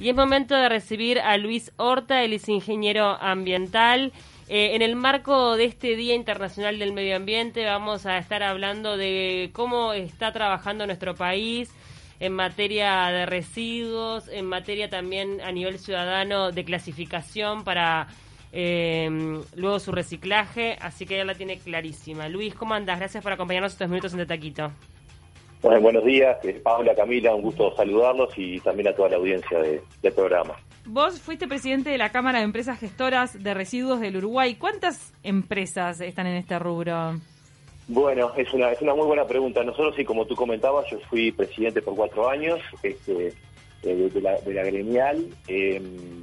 Y es momento de recibir a Luis Horta, él es ingeniero ambiental. Eh, en el marco de este Día Internacional del Medio Ambiente vamos a estar hablando de cómo está trabajando nuestro país en materia de residuos, en materia también a nivel ciudadano de clasificación para eh, luego su reciclaje, así que ella la tiene clarísima. Luis, ¿cómo andas? Gracias por acompañarnos estos minutos en Taquito. Bueno, buenos días, eh, Paula, Camila, un gusto saludarlos y también a toda la audiencia del programa. Vos fuiste presidente de la Cámara de Empresas Gestoras de Residuos del Uruguay. ¿Cuántas empresas están en este rubro? Bueno, es una, es una muy buena pregunta. Nosotros, sí, como tú comentabas, yo fui presidente por cuatro años este, eh, de, la, de la gremial. Em,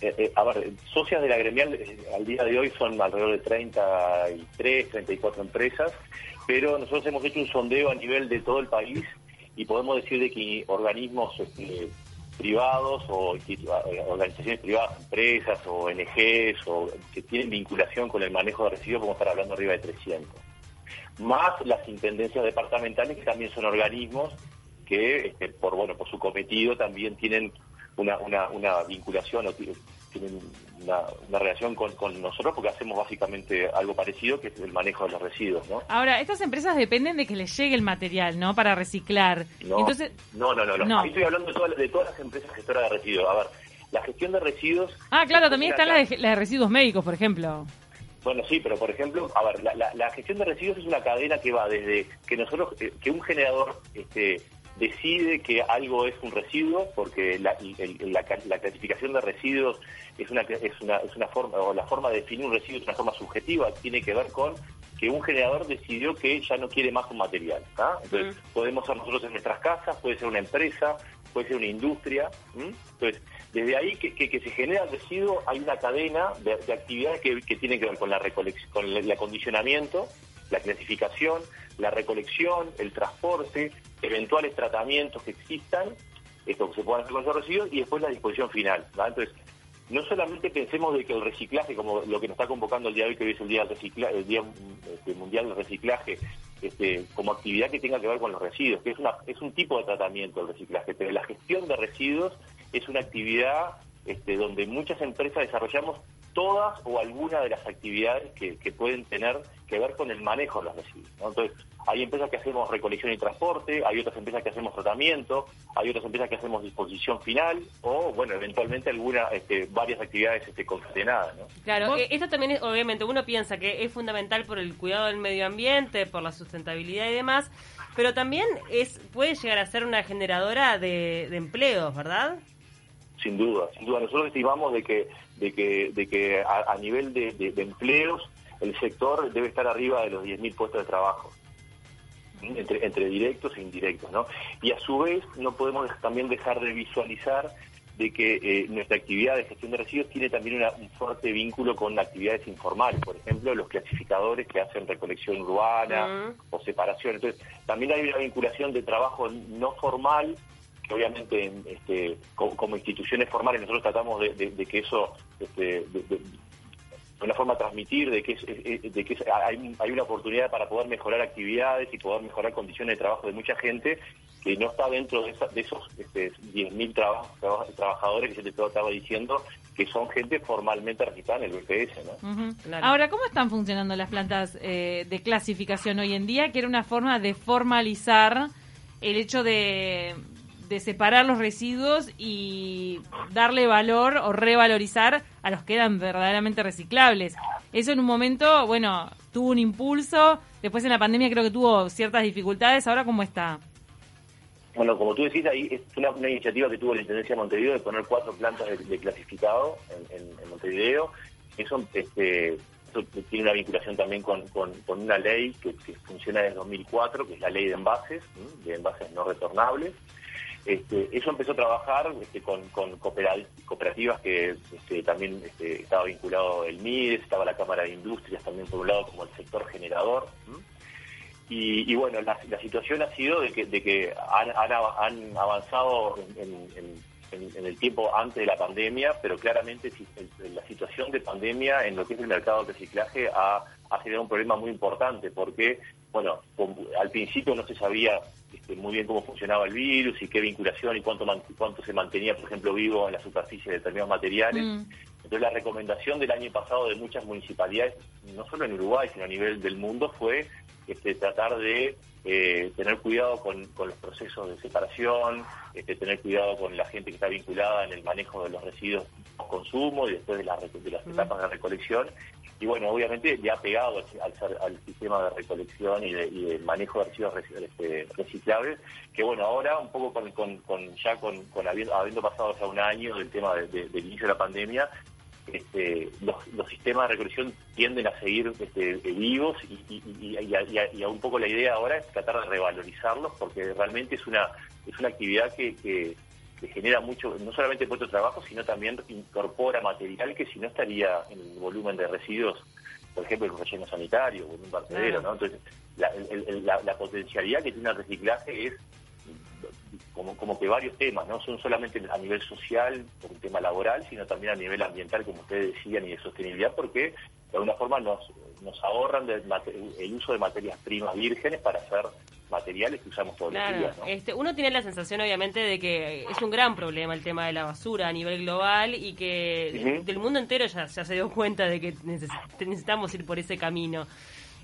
eh, a ver, socias de la gremial al día de hoy son alrededor de 33, 34 empresas pero nosotros hemos hecho un sondeo a nivel de todo el país y podemos decir de que organismos este, privados o eh, organizaciones privadas, empresas o ONGs o que tienen vinculación con el manejo de residuos, podemos estar hablando arriba de 300. Más las intendencias departamentales, que también son organismos que, este, por bueno por su cometido, también tienen una, una, una vinculación tienen una, relación con, nosotros porque hacemos básicamente algo parecido que es el manejo de los residuos, ¿no? Ahora, estas empresas dependen de que les llegue el material, ¿no? Para reciclar. No, Entonces, no, no, no, estoy hablando de todas, las empresas gestoras de residuos. A ver, la gestión de residuos... Ah, claro, también están las de, residuos médicos, por ejemplo. Bueno, sí, pero por ejemplo, a ver, la, gestión de residuos es una cadena que va desde que nosotros, eh, que un generador este, decide que algo es un residuo, porque la, la, clasificación de residuos es una, es una, es una forma, o la forma de definir un residuo es una forma subjetiva, tiene que ver con que un generador decidió que ya no quiere más un material. Entonces, podemos ser nosotros en nuestras casas, puede ser una empresa, puede ser una industria. Entonces, desde ahí que, que, se genera el residuo, hay una cadena de, actividades que, que tienen que ver con, la con el acondicionamiento, la clasificación, la recolección, el transporte, eventuales tratamientos que existan, esto que se puedan hacer con esos residuos, y después la disposición final. Entonces, no solamente pensemos de que el reciclaje, como lo que nos está convocando el día de hoy, que hoy es el Día, el día este, Mundial del Reciclaje, este, como actividad que tenga que ver con los residuos, que es, una, es un tipo de tratamiento el reciclaje, pero la gestión de residuos es una actividad este, donde muchas empresas desarrollamos todas o algunas de las actividades que, pueden tener que ver con el manejo de los residuos. Entonces, hay empresas que hacemos recolección y transporte, hay otras empresas que hacemos tratamiento, hay otras empresas que hacemos disposición final o, bueno, eventualmente algunas, este, varias actividades este, concatenadas. Claro, eh, esto también, es, obviamente, uno piensa que es fundamental por el cuidado del medio ambiente, por la sustentabilidad y demás, pero también es puede llegar a ser una generadora de, empleos, ¿verdad? Sin duda, sin duda. Nosotros estimamos de que de que, de que a, nivel de, empleos el sector debe estar arriba de los 10.000 puestos de trabajo. Entre, entre directos e indirectos, ¿no? Y a su vez no podemos también dejar de visualizar de que eh, nuestra actividad de gestión de residuos tiene también un fuerte vínculo con actividades informales, por ejemplo, los clasificadores que hacen recolección urbana o separación. Entonces, también hay una vinculación de trabajo no formal que obviamente este, como, instituciones formales nosotros tratamos de, que eso, este, de, una forma de transmitir de que, de que hay, hay, una oportunidad para poder mejorar actividades y poder mejorar condiciones de trabajo de mucha gente que no está dentro de, esos este, 10.000 trabajadores que yo te estaba diciendo que son gente formalmente registrada en el BPS. ¿no? Ahora, ¿cómo están funcionando las plantas eh, de clasificación hoy en día? Que era una forma de formalizar el hecho de de separar los residuos y darle valor o revalorizar a los que eran verdaderamente reciclables. Eso en un momento, bueno, tuvo un impulso, después en la pandemia creo que tuvo ciertas dificultades, ahora cómo está. Bueno, como tú decís, ahí es una, iniciativa que tuvo la Intendencia de Montevideo de poner cuatro plantas de, clasificado en, Montevideo. Eso, este, tiene una vinculación también con, una ley que, funciona desde 2004, que es la ley de envases, de envases no retornables. Este, eso empezó a trabajar este, con, cooperativas que este, también este, estaba vinculado el MIDES, estaba la Cámara de Industrias también por un lado como el sector generador. Y, bueno, la, situación ha sido de que, de que han, avanzado en, el tiempo antes de la pandemia, pero claramente la situación de pandemia en lo que es el mercado de reciclaje ha, ha generado un problema muy importante porque, bueno, al principio no se sabía muy bien cómo funcionaba el virus y qué vinculación y cuánto cuánto se mantenía, por ejemplo, vivo en la superficie de determinados materiales. Mm. Entonces la recomendación del año pasado de muchas municipalidades, no solo en Uruguay, sino a nivel del mundo, fue este, tratar de eh, tener cuidado con, los procesos de separación, este, tener cuidado con la gente que está vinculada en el manejo de los residuos post consumo y después de, las mm. etapas de recolección. Y bueno, obviamente ya pegado al, sistema de recolección y de, manejo de residuos este, reciclables, que bueno, ahora un poco con, ya con, habiendo, pasado ya un año del tema del inicio de la pandemia, este, los, sistemas de recolección tienden a seguir este, vivos y, y, a, un poco la idea ahora es tratar de revalorizarlos porque realmente es una es una actividad que, genera mucho, no solamente puesto de trabajo, sino también incorpora material que si no estaría en el volumen de residuos, por ejemplo, en un relleno sanitario o en un vertedero, ¿no? Entonces, la, la, la potencialidad que tiene el reciclaje es como, como que varios temas, no son solamente a nivel social, por un tema laboral, sino también a nivel ambiental, como ustedes decían, y de sostenibilidad, porque de alguna forma nos, nos ahorran el uso de materias primas vírgenes para hacer materiales que usamos todos los días. Este, uno tiene la sensación, obviamente, de que es un gran problema el tema de la basura a nivel global y que del mundo entero ya, ya se dio cuenta de que necesitamos ir por ese camino.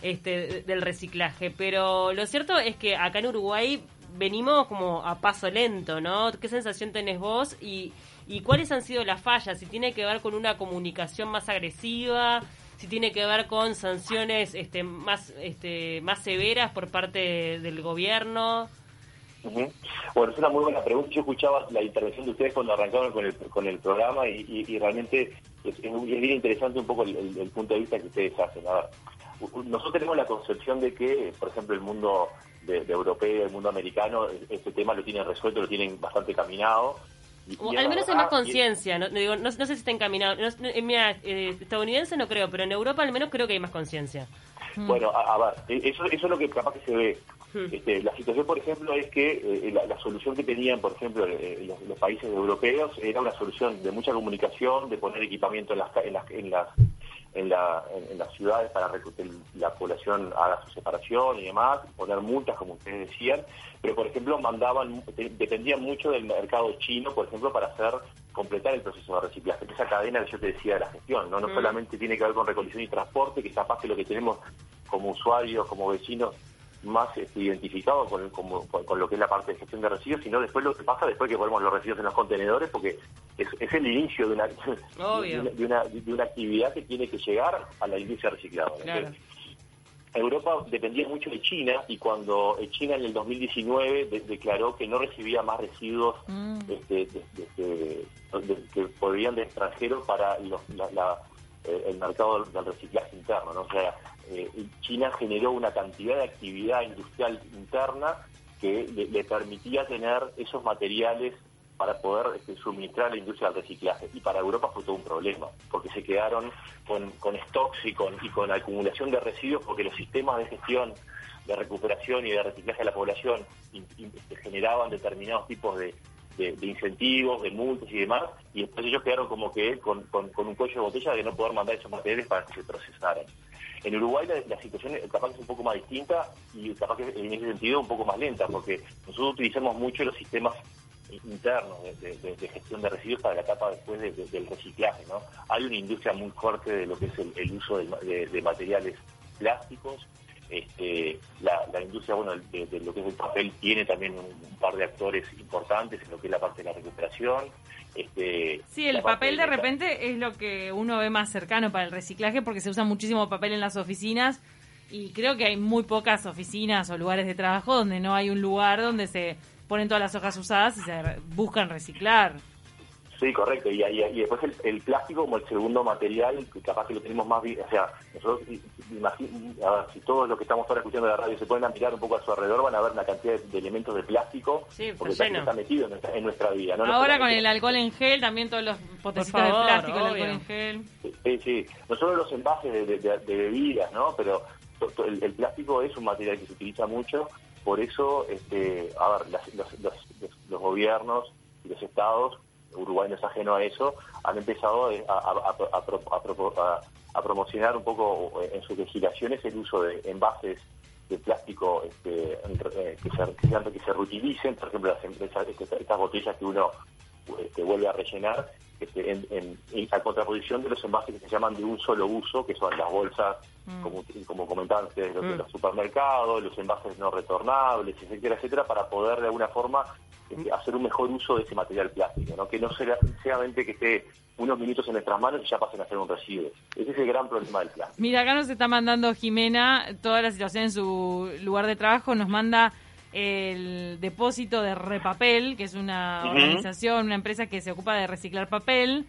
Este, del reciclaje, pero lo cierto es que acá en Uruguay venimos como a paso lento, ¿no? ¿Qué sensación tenés vos y, y cuáles han sido las fallas? Si tiene que ver con una comunicación más agresiva, si tiene que ver con sanciones este, más, este, más severas por parte del gobierno. Bueno, es una muy buena pregunta. Yo escuchaba la intervención de ustedes cuando arrancaron con el, con el programa y, realmente es, bien interesante un poco el, punto de vista que ustedes hacen. A ver, nosotros tenemos la concepción de que, por ejemplo, el mundo de, europeo, el mundo americano, este tema lo tienen resuelto, lo tienen bastante caminado. Al menos hay más conciencia, no, no, sé si está encaminado. en mi eh, estadounidense no creo, pero en Europa al menos creo que hay más conciencia. Hmm. Bueno, a, ver, e, eso, eso es lo que capaz que se ve. Hmm. Este, la situación, por ejemplo, es que eh, la, solución que tenían, por ejemplo, eh, los, países europeos era una solución de mucha comunicación, de poner equipamiento en las, en las, en las en, la, en, las ciudades para que la población haga su separación y demás, poner multas, como ustedes decían, pero por ejemplo mandaban, dependían mucho del mercado chino, por ejemplo, para hacer completar el proceso de reciclaje, esa cadena que yo te decía de la gestión, no, no mm. solamente tiene que ver con recolección y transporte, que capaz que lo que tenemos como usuarios, como vecinos, más este, identificado con, con, lo que es la parte de gestión de residuos, sino después lo que pasa después que ponemos los residuos en los contenedores, porque es, el inicio de una, de una, de, una, actividad que tiene que llegar a la industria reciclada. Europa dependía mucho de China y cuando China en el 2019 declaró que no recibía más residuos mm. este, que podrían de extranjeros para los, eh, el mercado del reciclaje interno. ¿no? O sea, eh, China generó una cantidad de actividad industrial interna que le, permitía tener esos materiales para poder este, suministrar a la industria del reciclaje. Y para Europa fue todo un problema, porque se quedaron con, con stocks y con, y con acumulación de residuos, porque los sistemas de gestión, de recuperación y de reciclaje de la población este, generaban determinados tipos de, incentivos, de multas y demás, y después ellos quedaron como que con, con, un cuello de botella de no poder mandar esos materiales para que se procesaran. En Uruguay la, situación capaz que es un poco más distinta y capaz que en ese sentido un poco más lenta, porque nosotros utilizamos mucho los sistemas internos de, gestión de residuos para la etapa después del reciclaje. ¿no? Hay una industria muy fuerte de lo que es el, uso de, materiales plásticos. Este, la, industria bueno de, lo que es el papel tiene también un, par de actores importantes en lo que es la parte de la recuperación. Este, sí, el papel de, repente es lo que uno ve más cercano para el reciclaje porque se usa muchísimo papel en las oficinas y creo que hay muy pocas oficinas o lugares de trabajo donde no hay un lugar donde se ponen todas las hojas usadas y se buscan reciclar. Sí, correcto. Y, después el, plástico como el segundo material, capaz que lo tenemos más bien. O sea, nosotros, a ver, si todos los que estamos ahora escuchando la radio se pueden mirar un poco a su alrededor, van a ver una cantidad de, elementos de plástico. Sí, porque el está metido en nuestra, vida. Ahora con el alcohol en gel, también todos los potecitos de plástico, el alcohol en gel. Sí, sí. No solo los envases de, bebidas, ¿no? Pero el, plástico es un material que se utiliza mucho. Por eso, este, a ver, los, los, los gobiernos y los estados Uruguay no es ajeno a eso, han empezado a, promocionar un poco en sus legislaciones el uso de envases este, plástico este, eh, que, se, que se reutilicen, por ejemplo, las empresas, este, estas botellas que uno este, vuelve a rellenar, este, en, en, a contraposición de los envases que se llaman de un solo uso, que son las bolsas, mm. como, como comentaban ustedes, los, de mm. los supermercados, los envases no retornables, etcétera, etcétera, para poder de alguna forma hacer un mejor uso de ese material plástico, ¿no? que no sea solamente que esté unos minutos en nuestras manos y ya pasen a ser un residuo. Ese es el gran problema del plástico. Mira, acá nos está mandando Jimena toda la situación en su lugar de trabajo, nos manda el depósito de Repapel, que es una organización, una empresa que se ocupa de reciclar papel.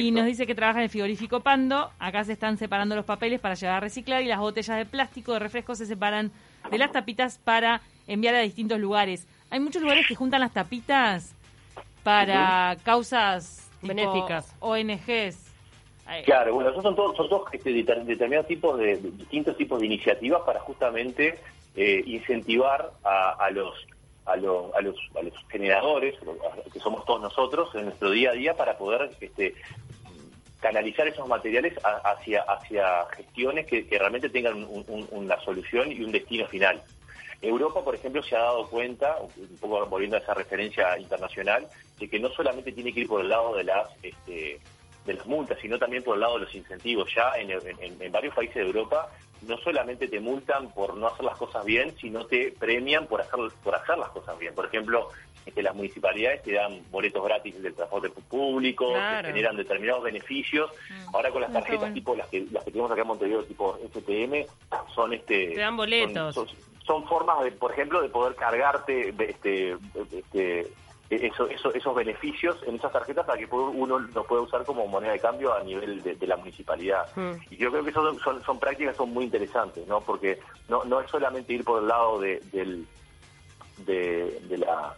Y nos dice que trabaja en el frigorífico Pando. Acá se están separando los papeles para llevar a reciclar y las botellas de plástico de refresco se separan de las tapitas para enviar a distintos lugares. Hay muchos lugares que juntan las tapitas para causas benéficas, ONGs. Claro, bueno, esos son todos, son todos este, determinados tipos de, distintos tipos de iniciativas para justamente eh, incentivar a, los a los, a los, a los generadores, que somos todos nosotros, en nuestro día a día para poder este, canalizar esos materiales hacia, hacia gestiones que, realmente tengan una solución y un destino final. Europa, por ejemplo, se ha dado cuenta, un poco volviendo a esa referencia internacional, de que no solamente tiene que ir por el lado de las este, de las multas, sino también por el lado de los incentivos. Ya en, en varios países de Europa no solamente te multan por no hacer las cosas bien, sino te premian por hacer, por hacer las cosas bien. Por ejemplo, este, las municipalidades te dan boletos gratis del transporte público, te generan determinados beneficios. Mm. Ahora con las tarjetas tipo las que, las que tenemos acá en Montevideo, tipo STM, son este... Te dan boletos. Son, formas, de, por ejemplo, de poder cargarte este, este eso, esos beneficios en esas tarjetas para que uno lo pueda usar como moneda de cambio a nivel de, la municipalidad. Mm. Y yo creo que son, son, son prácticas son muy interesantes, ¿no? Porque no, no es solamente ir por el lado de, del, de, la,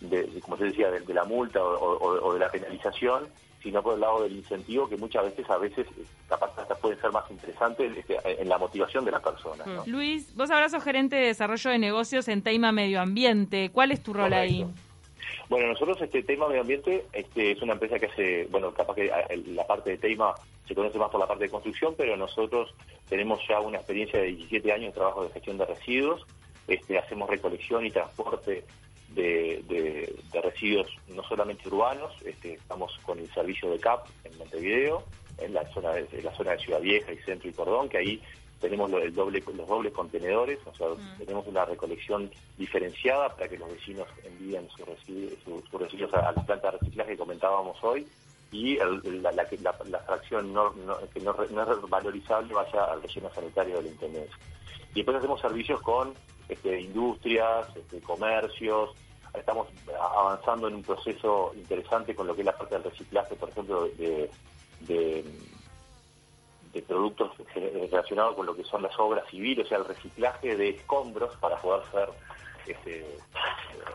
de, como se decía, de, la multa o, de la penalización, sino por el lado del incentivo que muchas veces, a veces, capaz hasta puede ser más interesante este, en la motivación de la persona. Mm. Luis, vos ahora sos gerente de desarrollo de negocios en Teima Medio Ambiente. ¿Cuál es tu rol ahí? Bueno, nosotros este tema medio ambiente este, es una empresa que hace, bueno, capaz que la parte de Teima se conoce más por la parte de construcción, pero nosotros tenemos ya una experiencia de 17 años de trabajo de gestión de residuos, este, hacemos recolección y transporte de, residuos no solamente urbanos, este, estamos con el servicio de CAP en Montevideo, en la zona de, en la zona de Ciudad Vieja y Centro y Cordón, que ahí tenemos el doble, los dobles contenedores, o sea, mm. tenemos una recolección diferenciada para que los vecinos envíen sus residuos, a, las plantas de reciclaje que comentábamos hoy y la, la, fracción no, que no, es valorizable vaya al relleno sanitario de la Intendencia. Y después hacemos servicios con este, industrias, este, comercios, estamos avanzando en un proceso interesante con lo que es la parte del reciclaje, por ejemplo, de de productos relacionados con lo que son las obras civiles, o sea, el reciclaje de escombros para poder ser este,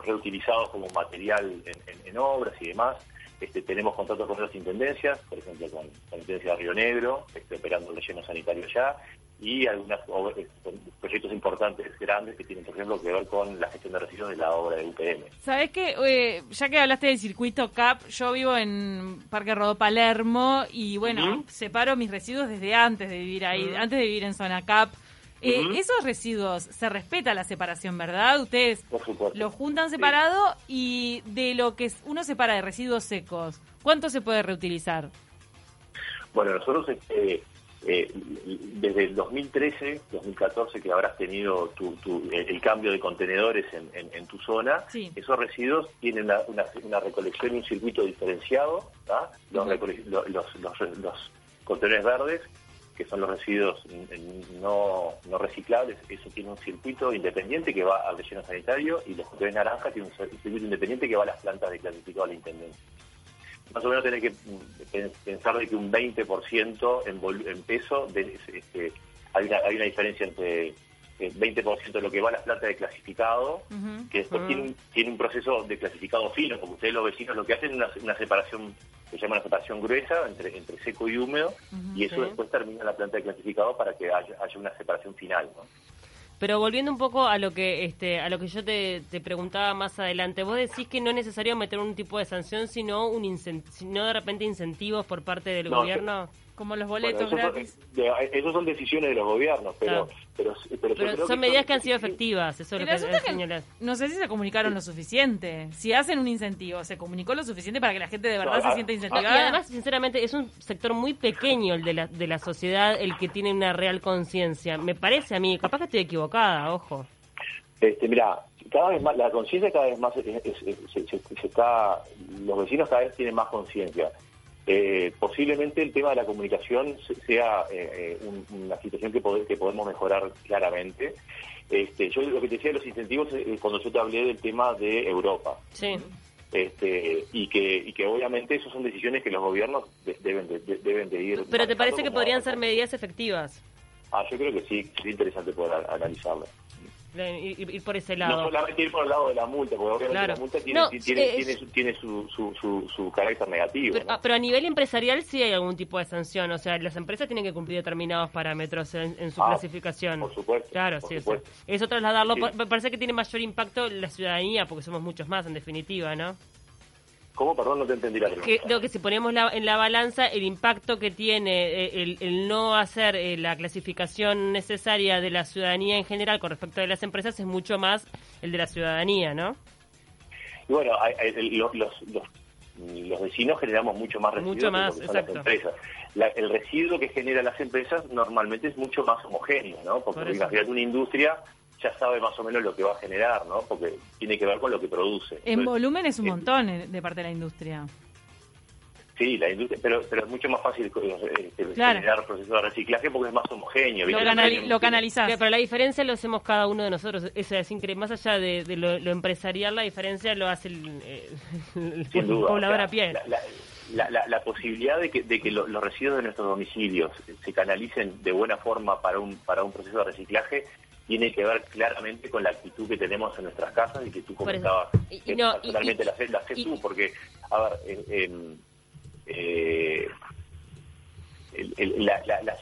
reutilizados como material en, obras y demás. Este, tenemos contratos con otras intendencias, por ejemplo con la Intendencia de Río Negro, este, operando el relleno sanitario ya, y algunos eh, proyectos importantes, grandes, que tienen, por ejemplo, que ver con la gestión de residuos de la obra de UPM. ¿Sabes qué? Eh, ya que hablaste del circuito CAP, yo vivo en Parque Rodó Palermo y, bueno, separo mis residuos desde antes de vivir ahí, antes de vivir en zona CAP. Eh, esos residuos, se respeta la separación, ¿verdad? Ustedes los juntan separado y de lo que uno separa de residuos secos, ¿cuánto se puede reutilizar? Bueno, nosotros este, eh, desde el 2013, 2014, que habrás tenido tu, el cambio de contenedores en, tu zona, esos residuos tienen una, recolección y un circuito diferenciado. Los, los, contenedores verdes, que son los residuos no, no reciclables, eso tiene un circuito independiente que va al relleno sanitario y los contenedores naranja tienen un circuito independiente que va a las plantas de clasificado a la intendencia más o menos tener que pensar de que un 20% en, en peso, de, este, hay, una, hay una diferencia entre el 20% de lo que va a las plantas de clasificado, que después tiene, tiene, un proceso de clasificado fino, como ustedes los vecinos lo que hacen es una, una separación, se llama una separación gruesa entre, entre seco y húmedo, y eso después termina en la planta de clasificado para que haya, haya una separación final. ¿no? Pero volviendo un poco a lo que este, a lo que yo te, preguntaba más adelante, vos decís que no es necesario meter un tipo de sanción, sino un sino de repente incentivos por parte del gobierno. Como los boletos Bueno, eso gratis. son- de- Esas son decisiones de los gobiernos, pero, Claro. pero, pero, son medidas son- que han sido efectivas, eso es lo que que no sé si se comunicaron lo suficiente. Si hacen un incentivo, ¿se comunicó lo suficiente para que la gente de verdad No, se ah, sienta Y incentivada? además, sinceramente, es un sector muy pequeño el de la, de la sociedad el que tiene una real conciencia. Me parece a mí, capaz que estoy equivocada, ojo. Este, mira, cada vez más, la conciencia cada vez más es- es- es- se, se- se está, los vecinos cada vez tienen más conciencia. Eh, posiblemente el tema de la comunicación se- sea eh, eh, un- una situación que, pode- que podemos mejorar claramente. Este, yo lo que te decía de los incentivos es cuando yo te hablé del tema de Europa. Sí. Este, y que y que obviamente esas son decisiones que los gobiernos de- deben de, de- deben de ir Pero ¿te parece que podrían ser medidas efectivas? ah yo creo que sí sería interesante poder a- analizarlo Eh, Ir, ir por ese no lado. solamente ir por el lado de la multa porque obviamente Claro. la multa tiene No, tiene, eh, tiene, su, tiene su, su, su, su carácter negativo Pero, ¿no? ah, pero a nivel empresarial sí hay algún tipo de sanción, o sea, las empresas tienen que cumplir determinados parámetros en, en su Ah, clasificación. por supuesto, Claro, por sí, supuesto. sí. Eso trasladarlo, Sí. parece que tiene mayor impacto la ciudadanía, porque somos muchos más en definitiva, ¿no? ¿Cómo? Perdón, no te entendí la pregunta. Que, que si ponemos la- en la balanza el impacto que tiene eh, el, el no hacer eh, la clasificación necesaria de la ciudadanía en general con respecto de las empresas es mucho más el de la ciudadanía, ¿no? Y bueno, los, los, los, los vecinos generamos mucho más residuos Mucho más, que son las empresas. La- el residuo que generan las empresas normalmente es mucho más homogéneo, ¿no? Porque Por imagínate una industria ya sabe más o menos lo que va a generar, ¿no? Porque tiene que ver con lo que produce. En Entonces, volumen es un montón eh, de parte de la industria. Sí, la industria, pero, pero es mucho más fácil eh, este, Claro. generar procesos de reciclaje porque es más homogéneo. Lo, canali- lo canalizás. Pero la diferencia lo hacemos cada uno de nosotros. Eso es increíble. Más allá de, de lo, lo empresarial, la diferencia lo hace el, eh, el duda. poblador a pie. La, la- la- la- la posibilidad de que, de que lo- los residuos de nuestros domicilios se canalicen de buena forma para un, para un proceso de reciclaje tiene que ver claramente con la actitud que tenemos en nuestras casas y que tú comentabas Y- no, personalmente y- la, la tú, porque, a ver, eh, el- el- la, la- la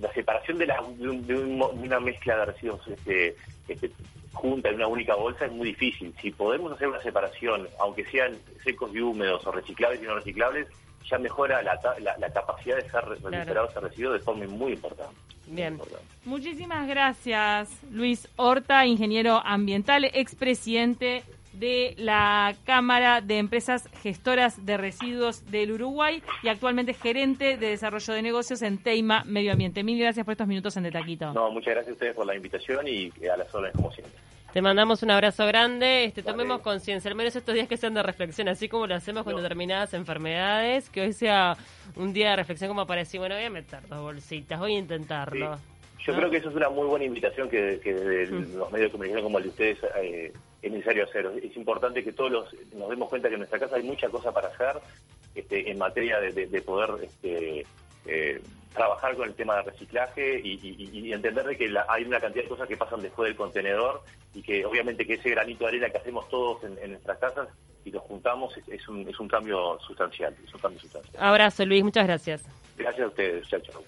la separación de, la- de un- de un mo- de una mezcla de residuos este, este, junta en una única bolsa es muy difícil. Si podemos hacer una separación, aunque sean secos y húmedos o reciclables y no reciclables, ya mejora la, la, la capacidad de ser recuperado ese residuo de forma muy importante. Bien. Muchísimas gracias, Luis Horta, ingeniero ambiental, expresidente de la Cámara de Empresas Gestoras de Residuos del Uruguay y actualmente gerente de desarrollo de negocios en Teima Medio Ambiente. Mil gracias por estos minutos en De Taquito. No, muchas gracias a ustedes por la invitación y a las órdenes como siempre. Te mandamos un abrazo grande. Este, Vale. tomemos conciencia, al menos estos días que sean de reflexión, así como lo hacemos con No. determinadas enfermedades, que hoy sea un día de reflexión como para decir, bueno, voy a meter dos bolsitas, voy a intentarlo. Sí. Yo ¿No? creo que eso es una muy buena invitación que, que desde Mm. los medios de comunicación como el de ustedes eh, es necesario hacer. Es importante que todos los, nos demos cuenta que en nuestra casa hay mucha cosa para hacer este, en materia de, de- de poder este, eh, trabajar con el tema de reciclaje y, y- y entender de que la- hay una cantidad de cosas que pasan después del contenedor y que obviamente que ese granito de arena que hacemos todos en, en nuestras casas y los juntamos es, es un, es un cambio sustancial. Es un cambio sustancial. Abrazo, Luis, muchas gracias. Gracias a ustedes. Chao, chao.